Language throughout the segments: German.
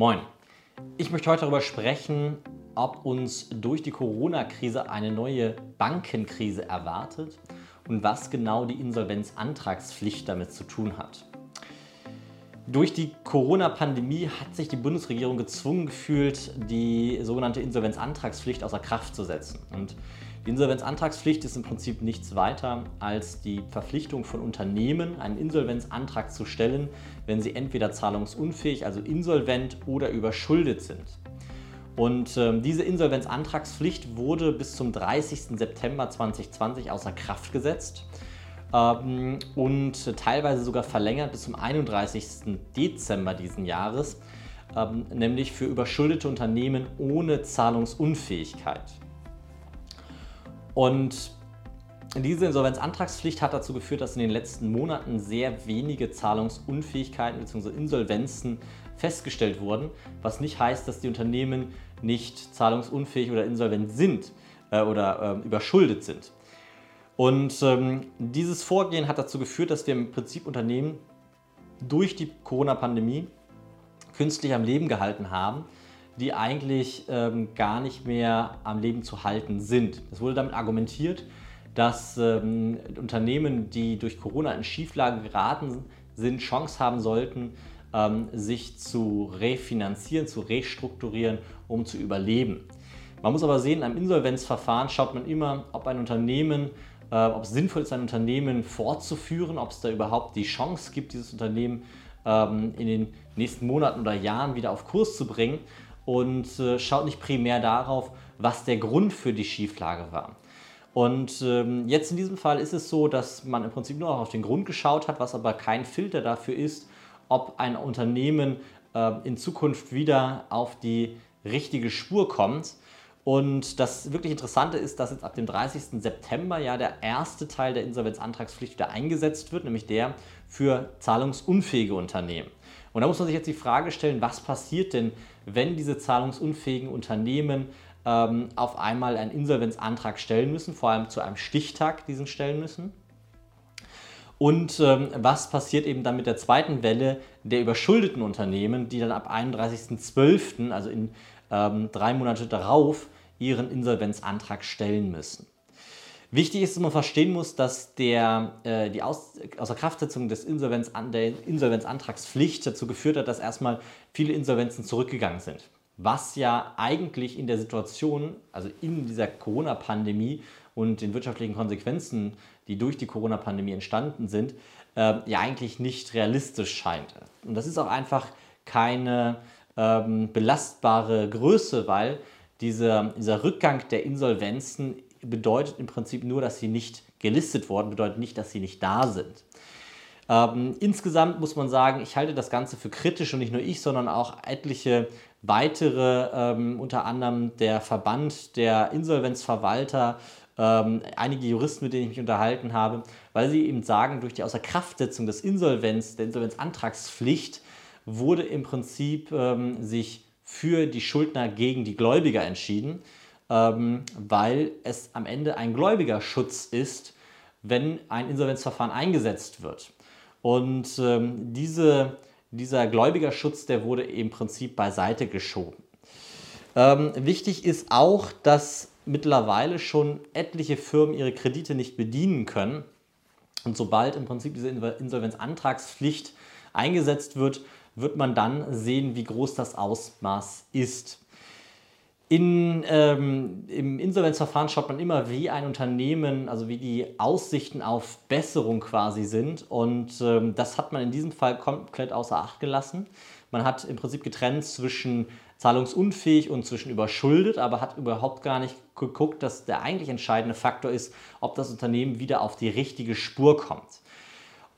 Moin. Ich möchte heute darüber sprechen, ob uns durch die Corona-Krise eine neue Bankenkrise erwartet und was genau die Insolvenzantragspflicht damit zu tun hat. Durch die Corona-Pandemie hat sich die Bundesregierung gezwungen gefühlt, die sogenannte Insolvenzantragspflicht außer Kraft zu setzen. Und die Insolvenzantragspflicht ist im Prinzip nichts weiter als die Verpflichtung von Unternehmen, einen Insolvenzantrag zu stellen, wenn sie entweder zahlungsunfähig, also insolvent oder überschuldet sind. Und äh, diese Insolvenzantragspflicht wurde bis zum 30. September 2020 außer Kraft gesetzt ähm, und teilweise sogar verlängert bis zum 31. Dezember diesen Jahres, ähm, nämlich für überschuldete Unternehmen ohne Zahlungsunfähigkeit. Und diese Insolvenzantragspflicht hat dazu geführt, dass in den letzten Monaten sehr wenige Zahlungsunfähigkeiten bzw. Insolvenzen festgestellt wurden, was nicht heißt, dass die Unternehmen nicht zahlungsunfähig oder insolvent sind äh, oder äh, überschuldet sind. Und ähm, dieses Vorgehen hat dazu geführt, dass wir im Prinzip Unternehmen durch die Corona-Pandemie künstlich am Leben gehalten haben, die eigentlich ähm, gar nicht mehr am Leben zu halten sind. Es wurde damit argumentiert, dass ähm, Unternehmen, die durch Corona in Schieflage geraten sind, Chance haben sollten, ähm, sich zu refinanzieren, zu restrukturieren, um zu überleben. Man muss aber sehen, am Insolvenzverfahren schaut man immer, ob ein Unternehmen, äh, ob es sinnvoll ist, ein Unternehmen fortzuführen, ob es da überhaupt die Chance gibt, dieses Unternehmen ähm, in den nächsten Monaten oder Jahren wieder auf Kurs zu bringen und äh, schaut nicht primär darauf, was der Grund für die Schieflage war. Und ähm, jetzt in diesem Fall ist es so, dass man im Prinzip nur auf den Grund geschaut hat, was aber kein Filter dafür ist, ob ein Unternehmen äh, in Zukunft wieder auf die richtige Spur kommt. Und das wirklich Interessante ist, dass jetzt ab dem 30. September ja der erste Teil der Insolvenzantragspflicht wieder eingesetzt wird, nämlich der für zahlungsunfähige Unternehmen. Und da muss man sich jetzt die Frage stellen, was passiert denn, wenn diese zahlungsunfähigen Unternehmen ähm, auf einmal einen Insolvenzantrag stellen müssen, vor allem zu einem Stichtag diesen stellen müssen? Und ähm, was passiert eben dann mit der zweiten Welle der überschuldeten Unternehmen, die dann ab 31.12., also in ähm, drei Monate darauf, ihren Insolvenzantrag stellen müssen? Wichtig ist, dass man verstehen muss, dass der, äh, die Aus, Außerkraftsetzung des Insolvenz, der Insolvenzantragspflicht dazu geführt hat, dass erstmal viele Insolvenzen zurückgegangen sind. Was ja eigentlich in der Situation, also in dieser Corona-Pandemie und den wirtschaftlichen Konsequenzen, die durch die Corona-Pandemie entstanden sind, äh, ja eigentlich nicht realistisch scheint. Und das ist auch einfach keine ähm, belastbare Größe, weil dieser, dieser Rückgang der Insolvenzen bedeutet im Prinzip nur, dass sie nicht gelistet wurden, bedeutet nicht, dass sie nicht da sind. Ähm, insgesamt muss man sagen, ich halte das Ganze für kritisch und nicht nur ich, sondern auch etliche weitere, ähm, unter anderem der Verband der Insolvenzverwalter, ähm, einige Juristen, mit denen ich mich unterhalten habe, weil sie eben sagen, durch die Außerkraftsetzung des Insolvenz, der Insolvenzantragspflicht wurde im Prinzip ähm, sich für die Schuldner gegen die Gläubiger entschieden ähm, weil es am Ende ein Gläubigerschutz ist, wenn ein Insolvenzverfahren eingesetzt wird. Und ähm, diese, dieser Gläubigerschutz, der wurde im Prinzip beiseite geschoben. Ähm, wichtig ist auch, dass mittlerweile schon etliche Firmen ihre Kredite nicht bedienen können. Und sobald im Prinzip diese Insolvenzantragspflicht eingesetzt wird, wird man dann sehen, wie groß das Ausmaß ist. In, ähm, Im Insolvenzverfahren schaut man immer, wie ein Unternehmen, also wie die Aussichten auf Besserung quasi sind. Und ähm, das hat man in diesem Fall komplett außer Acht gelassen. Man hat im Prinzip getrennt zwischen zahlungsunfähig und zwischen überschuldet, aber hat überhaupt gar nicht geguckt, dass der eigentlich entscheidende Faktor ist, ob das Unternehmen wieder auf die richtige Spur kommt.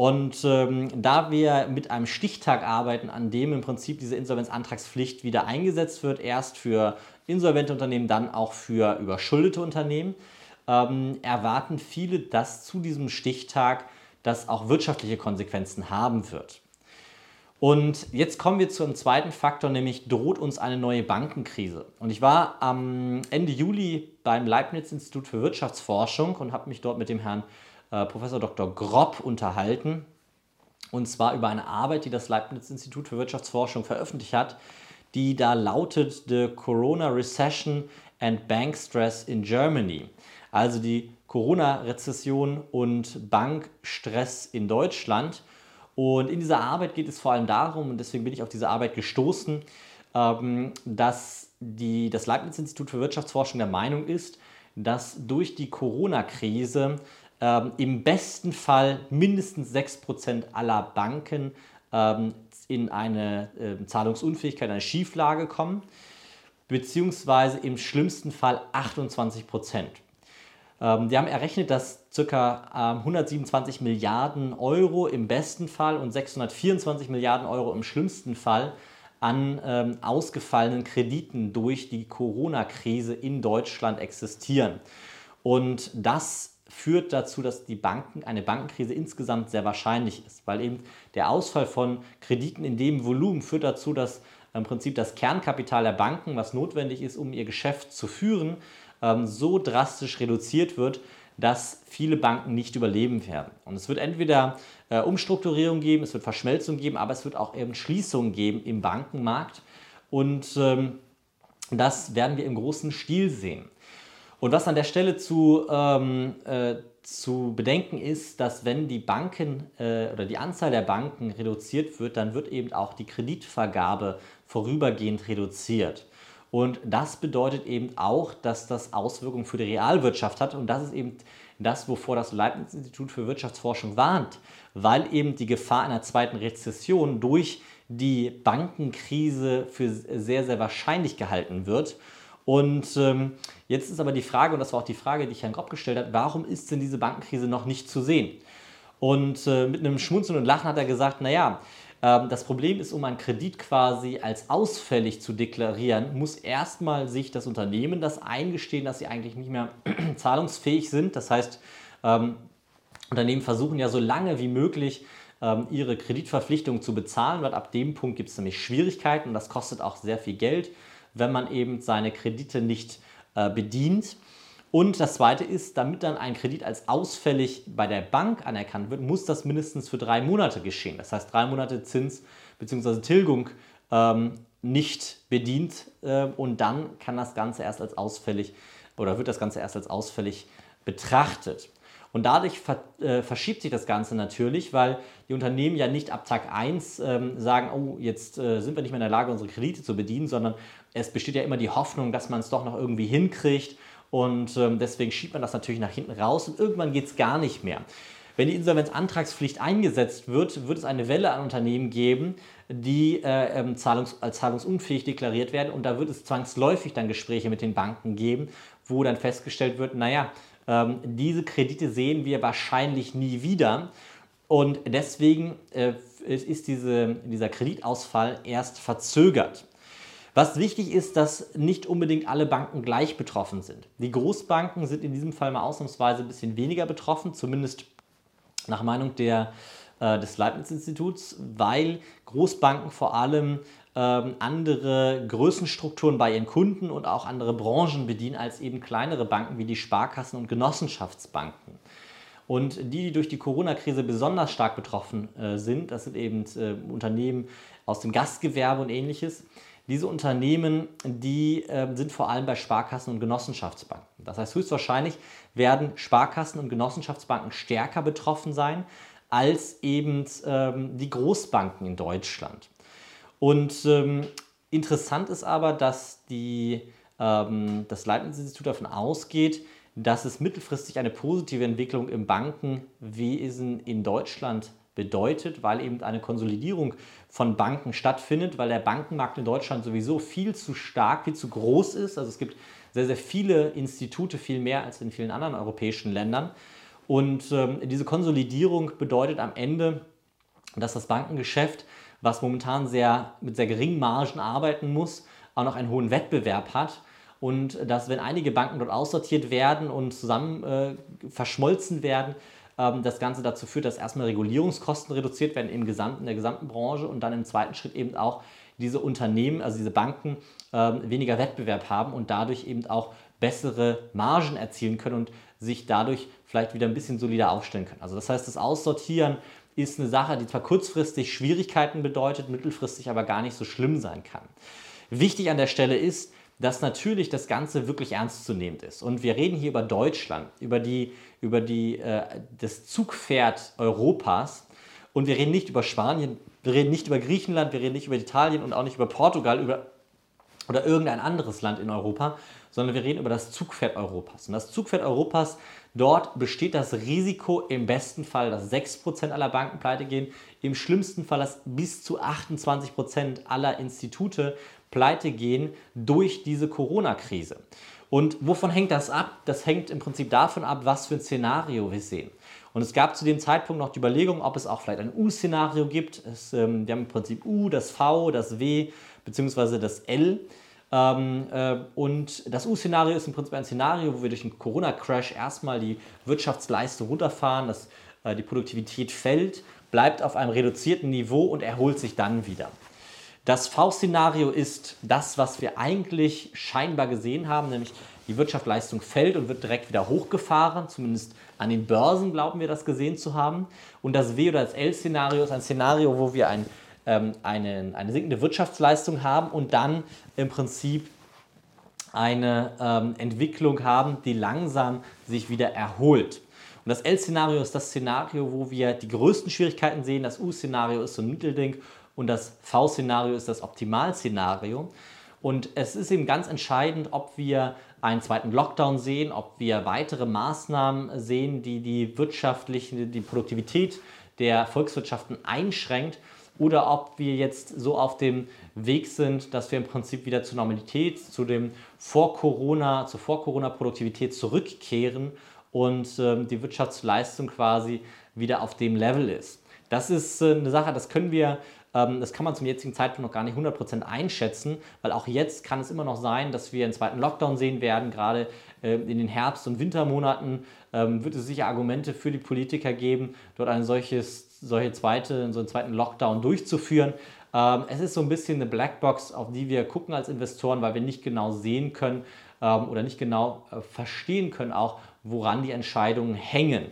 Und ähm, da wir mit einem Stichtag arbeiten, an dem im Prinzip diese Insolvenzantragspflicht wieder eingesetzt wird, erst für insolvente Unternehmen, dann auch für überschuldete Unternehmen, ähm, erwarten viele, dass zu diesem Stichtag das auch wirtschaftliche Konsequenzen haben wird. Und jetzt kommen wir zu einem zweiten Faktor, nämlich droht uns eine neue Bankenkrise. Und ich war am Ende Juli beim Leibniz-Institut für Wirtschaftsforschung und habe mich dort mit dem Herrn äh, Professor Dr. Grob unterhalten. Und zwar über eine Arbeit, die das Leibniz-Institut für Wirtschaftsforschung veröffentlicht hat, die da lautet The Corona Recession and Bank Stress in Germany. Also die Corona-Rezession und Bankstress in Deutschland. Und in dieser Arbeit geht es vor allem darum, und deswegen bin ich auf diese Arbeit gestoßen, ähm, dass die, das Leibniz-Institut für Wirtschaftsforschung der Meinung ist, dass durch die Corona-Krise ähm, im besten Fall mindestens 6% aller Banken in eine äh, Zahlungsunfähigkeit, eine Schieflage kommen, beziehungsweise im schlimmsten Fall 28 Prozent. Ähm, die haben errechnet, dass ca. 127 Milliarden Euro im besten Fall und 624 Milliarden Euro im schlimmsten Fall an ähm, ausgefallenen Krediten durch die Corona-Krise in Deutschland existieren. Und das führt dazu, dass die Banken, eine Bankenkrise insgesamt sehr wahrscheinlich ist, weil eben der Ausfall von Krediten in dem Volumen führt dazu, dass im Prinzip das Kernkapital der Banken, was notwendig ist, um ihr Geschäft zu führen, ähm, so drastisch reduziert wird, dass viele Banken nicht überleben werden. Und es wird entweder äh, Umstrukturierung geben, es wird Verschmelzung geben, aber es wird auch eben Schließungen geben im Bankenmarkt. Und ähm, das werden wir im großen Stil sehen. Und was an der Stelle zu, ähm, äh, zu bedenken ist, dass wenn die Banken äh, oder die Anzahl der Banken reduziert wird, dann wird eben auch die Kreditvergabe vorübergehend reduziert. Und das bedeutet eben auch, dass das Auswirkungen für die Realwirtschaft hat. Und das ist eben das, wovor das Leibniz-Institut für Wirtschaftsforschung warnt, weil eben die Gefahr einer zweiten Rezession durch die Bankenkrise für sehr, sehr wahrscheinlich gehalten wird. Und ähm, jetzt ist aber die Frage, und das war auch die Frage, die ich Herrn Grob gestellt habe, warum ist denn diese Bankenkrise noch nicht zu sehen? Und äh, mit einem Schmunzeln und Lachen hat er gesagt, naja, äh, das Problem ist, um einen Kredit quasi als ausfällig zu deklarieren, muss erstmal sich das Unternehmen das eingestehen, dass sie eigentlich nicht mehr zahlungsfähig sind. Das heißt, ähm, Unternehmen versuchen ja so lange wie möglich, ähm, ihre Kreditverpflichtungen zu bezahlen, weil ab dem Punkt gibt es nämlich Schwierigkeiten und das kostet auch sehr viel Geld wenn man eben seine Kredite nicht äh, bedient. Und das Zweite ist, damit dann ein Kredit als ausfällig bei der Bank anerkannt wird, muss das mindestens für drei Monate geschehen. Das heißt, drei Monate Zins bzw. Tilgung ähm, nicht bedient äh, und dann kann das Ganze erst als ausfällig oder wird das Ganze erst als ausfällig betrachtet. Und dadurch ver, äh, verschiebt sich das Ganze natürlich, weil die Unternehmen ja nicht ab Tag 1 ähm, sagen, oh, jetzt äh, sind wir nicht mehr in der Lage, unsere Kredite zu bedienen, sondern es besteht ja immer die Hoffnung, dass man es doch noch irgendwie hinkriegt. Und ähm, deswegen schiebt man das natürlich nach hinten raus und irgendwann geht es gar nicht mehr. Wenn die Insolvenzantragspflicht eingesetzt wird, wird es eine Welle an Unternehmen geben, die äh, ähm, zahlungs als zahlungsunfähig deklariert werden. Und da wird es zwangsläufig dann Gespräche mit den Banken geben, wo dann festgestellt wird, naja, diese Kredite sehen wir wahrscheinlich nie wieder. Und deswegen äh, ist diese, dieser Kreditausfall erst verzögert. Was wichtig ist, dass nicht unbedingt alle Banken gleich betroffen sind. Die Großbanken sind in diesem Fall mal ausnahmsweise ein bisschen weniger betroffen, zumindest nach Meinung der, äh, des Leibniz-Instituts, weil Großbanken vor allem ähm, andere Größenstrukturen bei ihren Kunden und auch andere Branchen bedienen als eben kleinere Banken wie die Sparkassen und Genossenschaftsbanken. Und die, die durch die Corona-Krise besonders stark betroffen äh, sind, das sind eben äh, Unternehmen aus dem Gastgewerbe und ähnliches. Diese Unternehmen, die äh, sind vor allem bei Sparkassen und Genossenschaftsbanken. Das heißt, höchstwahrscheinlich werden Sparkassen und Genossenschaftsbanken stärker betroffen sein als eben ähm, die Großbanken in Deutschland. Und ähm, interessant ist aber, dass die, ähm, das Leibniz-Institut davon ausgeht, dass es mittelfristig eine positive Entwicklung im Bankenwesen in Deutschland bedeutet, weil eben eine Konsolidierung von Banken stattfindet, weil der Bankenmarkt in Deutschland sowieso viel zu stark, viel zu groß ist. Also es gibt sehr, sehr viele Institute, viel mehr als in vielen anderen europäischen Ländern. Und ähm, diese Konsolidierung bedeutet am Ende, dass das Bankengeschäft was momentan sehr, mit sehr geringen Margen arbeiten muss, auch noch einen hohen Wettbewerb hat. Und dass, wenn einige Banken dort aussortiert werden und zusammen äh, verschmolzen werden, ähm, das Ganze dazu führt, dass erstmal Regulierungskosten reduziert werden im gesamten, in der gesamten Branche und dann im zweiten Schritt eben auch diese Unternehmen, also diese Banken, ähm, weniger Wettbewerb haben und dadurch eben auch bessere Margen erzielen können und sich dadurch vielleicht wieder ein bisschen solider aufstellen können. Also das heißt, das Aussortieren ist eine Sache, die zwar kurzfristig Schwierigkeiten bedeutet, mittelfristig aber gar nicht so schlimm sein kann. Wichtig an der Stelle ist, dass natürlich das Ganze wirklich ernstzunehmend ist. Und wir reden hier über Deutschland, über, die, über die, äh, das Zugpferd Europas. Und wir reden nicht über Spanien, wir reden nicht über Griechenland, wir reden nicht über Italien und auch nicht über Portugal über, oder irgendein anderes Land in Europa, sondern wir reden über das Zugpferd Europas. Und das Zugpferd Europas, dort besteht das Risiko im besten Fall, dass 6% aller Banken pleite gehen, im schlimmsten Fall, dass bis zu 28% aller Institute pleite gehen durch diese Corona-Krise. Und wovon hängt das ab? Das hängt im Prinzip davon ab, was für ein Szenario wir sehen. Und es gab zu dem Zeitpunkt noch die Überlegung, ob es auch vielleicht ein U-Szenario gibt. Es, ähm, wir haben im Prinzip U, das V, das W bzw. das L. Ähm, äh, und das U-Szenario ist im Prinzip ein Szenario, wo wir durch einen Corona-Crash erstmal die Wirtschaftsleistung runterfahren, dass äh, die Produktivität fällt, bleibt auf einem reduzierten Niveau und erholt sich dann wieder. Das V-Szenario ist das, was wir eigentlich scheinbar gesehen haben, nämlich die Wirtschaftsleistung fällt und wird direkt wieder hochgefahren. Zumindest an den Börsen glauben wir das gesehen zu haben. Und das W- oder das L-Szenario ist ein Szenario, wo wir ein, ähm, eine, eine sinkende Wirtschaftsleistung haben und dann im Prinzip eine ähm, Entwicklung haben, die langsam sich wieder erholt. Und das L-Szenario ist das Szenario, wo wir die größten Schwierigkeiten sehen. Das U-Szenario ist so ein Mittelding und das V-Szenario ist das Optimalszenario. Und es ist eben ganz entscheidend, ob wir einen zweiten Lockdown sehen, ob wir weitere Maßnahmen sehen, die die wirtschaftliche, die Produktivität der Volkswirtschaften einschränkt oder ob wir jetzt so auf dem Weg sind, dass wir im Prinzip wieder zur Normalität, zu dem Vor-Corona, zur Vor-Corona-Produktivität zurückkehren und äh, die Wirtschaftsleistung quasi wieder auf dem Level ist. Das ist äh, eine Sache, das können wir ähm, das kann man zum jetzigen Zeitpunkt noch gar nicht 100% einschätzen, weil auch jetzt kann es immer noch sein, dass wir einen zweiten Lockdown sehen werden. Gerade ähm, in den Herbst- und Wintermonaten ähm, wird es sicher Argumente für die Politiker geben, dort ein solches, solche zweite, so einen zweiten Lockdown durchzuführen. Es ist so ein bisschen eine Blackbox, auf die wir gucken als Investoren, weil wir nicht genau sehen können oder nicht genau äh, verstehen können, auch woran die Entscheidungen hängen.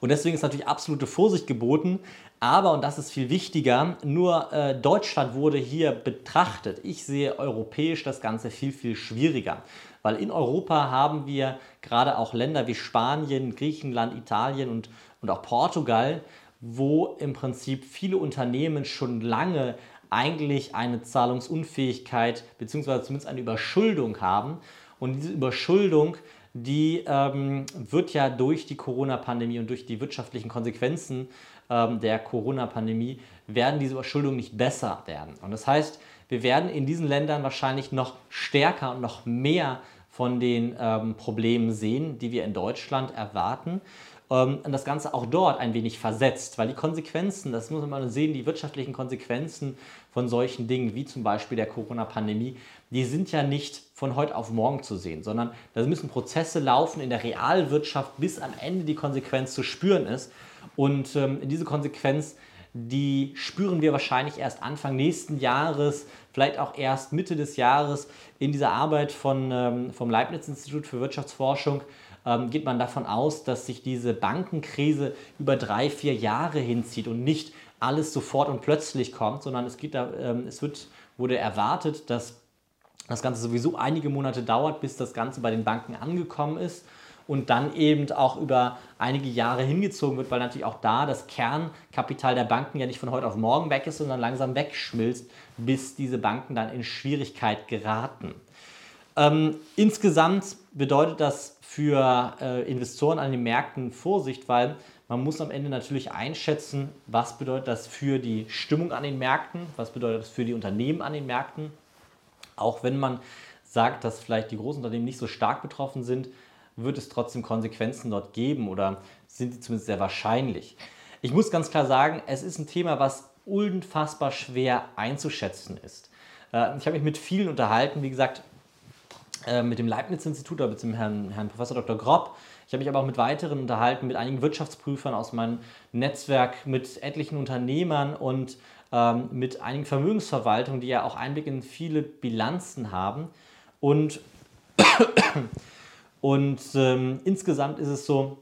Und deswegen ist natürlich absolute Vorsicht geboten. Aber, und das ist viel wichtiger, nur äh, Deutschland wurde hier betrachtet. Ich sehe europäisch das Ganze viel, viel schwieriger. Weil in Europa haben wir gerade auch Länder wie Spanien, Griechenland, Italien und, und auch Portugal, wo im Prinzip viele Unternehmen schon lange eigentlich eine Zahlungsunfähigkeit bzw. zumindest eine Überschuldung haben. Und diese Überschuldung die ähm, wird ja durch die Corona-Pandemie und durch die wirtschaftlichen Konsequenzen ähm, der Corona-Pandemie, werden diese Überschuldungen nicht besser werden. Und das heißt, wir werden in diesen Ländern wahrscheinlich noch stärker und noch mehr von den ähm, Problemen sehen, die wir in Deutschland erwarten. Ähm, und das Ganze auch dort ein wenig versetzt, weil die Konsequenzen, das muss man sehen, die wirtschaftlichen Konsequenzen von solchen Dingen wie zum Beispiel der Corona-Pandemie, die sind ja nicht von heute auf morgen zu sehen, sondern da müssen Prozesse laufen in der Realwirtschaft, bis am Ende die Konsequenz zu spüren ist. Und ähm, diese Konsequenz, die spüren wir wahrscheinlich erst Anfang nächsten Jahres, vielleicht auch erst Mitte des Jahres in dieser Arbeit von, ähm, vom Leibniz-Institut für Wirtschaftsforschung. Ähm, geht man davon aus, dass sich diese Bankenkrise über drei, vier Jahre hinzieht und nicht alles sofort und plötzlich kommt, sondern es, geht da, ähm, es wird, wurde erwartet, dass das Ganze sowieso einige Monate dauert, bis das Ganze bei den Banken angekommen ist und dann eben auch über einige Jahre hingezogen wird, weil natürlich auch da das Kernkapital der Banken ja nicht von heute auf morgen weg ist, sondern langsam wegschmilzt, bis diese Banken dann in Schwierigkeit geraten. Ähm, insgesamt bedeutet das für äh, Investoren an den Märkten Vorsicht, weil man muss am Ende natürlich einschätzen, was bedeutet das für die Stimmung an den Märkten, was bedeutet das für die Unternehmen an den Märkten auch wenn man sagt, dass vielleicht die großen Unternehmen nicht so stark betroffen sind, wird es trotzdem Konsequenzen dort geben oder sind die zumindest sehr wahrscheinlich. Ich muss ganz klar sagen, es ist ein Thema, was unfassbar schwer einzuschätzen ist. Äh, ich habe mich mit vielen unterhalten, wie gesagt, äh, mit dem Leibniz-Institut oder mit dem Herrn, Herrn Professor Dr. Grob. Ich habe mich aber auch mit weiteren unterhalten, mit einigen Wirtschaftsprüfern aus meinem Netzwerk, mit etlichen Unternehmern und ähm, mit einigen Vermögensverwaltungen, die ja auch Einblick in viele Bilanzen haben. Und, und ähm, insgesamt ist es so,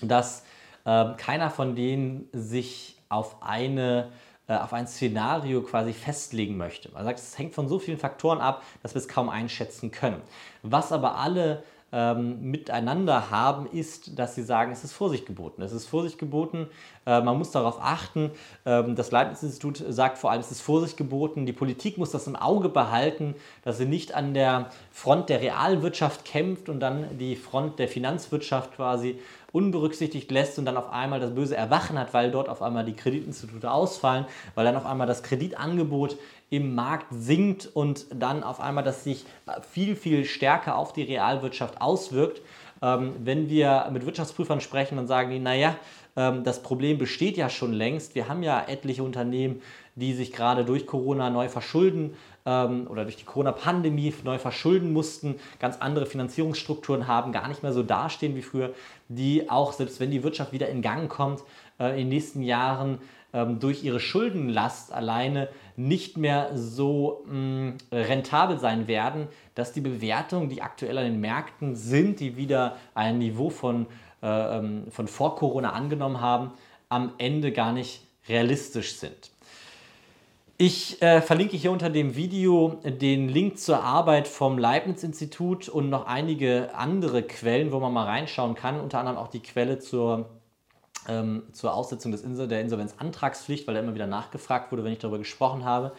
dass äh, keiner von denen sich auf eine äh, auf ein Szenario quasi festlegen möchte. Man sagt, es hängt von so vielen Faktoren ab, dass wir es kaum einschätzen können. Was aber alle ähm, miteinander haben, ist, dass sie sagen, es ist Vorsicht geboten. Es ist Vorsicht geboten, äh, man muss darauf achten. Ähm, das Leibniz-Institut sagt vor allem, es ist Vorsicht geboten. Die Politik muss das im Auge behalten, dass sie nicht an der Front der Realwirtschaft kämpft und dann die Front der Finanzwirtschaft quasi unberücksichtigt lässt und dann auf einmal das böse Erwachen hat, weil dort auf einmal die Kreditinstitute ausfallen, weil dann auf einmal das Kreditangebot im Markt sinkt und dann auf einmal das sich viel, viel stärker auf die Realwirtschaft auswirkt. Ähm, wenn wir mit Wirtschaftsprüfern sprechen, dann sagen die, naja, ähm, das Problem besteht ja schon längst. Wir haben ja etliche Unternehmen, die sich gerade durch Corona neu verschulden ähm, oder durch die Corona-Pandemie neu verschulden mussten, ganz andere Finanzierungsstrukturen haben, gar nicht mehr so dastehen wie früher, die auch, selbst wenn die Wirtschaft wieder in Gang kommt, äh, in den nächsten Jahren ähm, durch ihre Schuldenlast alleine nicht mehr so mh, mm, rentabel sein werden, dass die Bewertungen, die aktuell an den Märkten sind, die wieder ein Niveau von, äh, ähm, von vor Corona angenommen haben, am Ende gar nicht realistisch sind. Ich äh, verlinke hier unter dem Video den Link zur Arbeit vom Leibniz-Institut und noch einige andere Quellen, wo man mal reinschauen kann. Unter anderem auch die Quelle zur, ähm, zur Aussetzung des Insel der Insolvenzantragspflicht, weil da immer wieder nachgefragt wurde, wenn ich darüber gesprochen habe.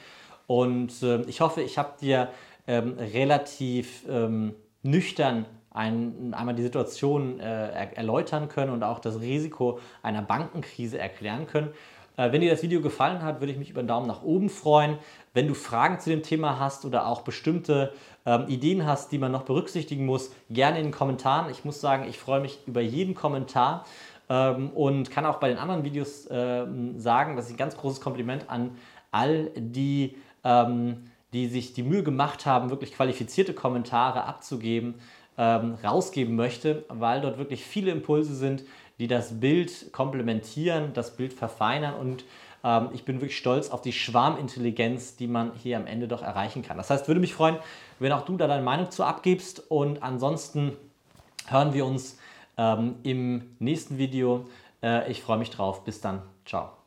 Und äh, ich hoffe, ich habe dir ähm, relativ ähm, nüchtern ein, einmal die Situation äh, erläutern können und auch das Risiko einer Bankenkrise erklären können. Äh, wenn dir das Video gefallen hat, würde ich mich über einen Daumen nach oben freuen. Wenn du Fragen zu dem Thema hast oder auch bestimmte ähm, Ideen hast, die man noch berücksichtigen muss, gerne in den Kommentaren. Ich muss sagen, ich freue mich über jeden Kommentar ähm, und kann auch bei den anderen Videos ähm, sagen, dass ich ein ganz großes Kompliment an all die, ähm, die sich die Mühe gemacht haben, wirklich qualifizierte Kommentare abzugeben, ähm, rausgeben möchte, weil dort wirklich viele Impulse sind, die das Bild komplementieren, das Bild verfeinern und ähm, ich bin wirklich stolz auf die Schwarmintelligenz, die man hier am Ende doch erreichen kann. Das heißt, würde mich freuen, wenn auch du da deine Meinung zu abgibst und ansonsten hören wir uns ähm, im nächsten Video. Äh, ich freue mich drauf. Bis dann. Ciao.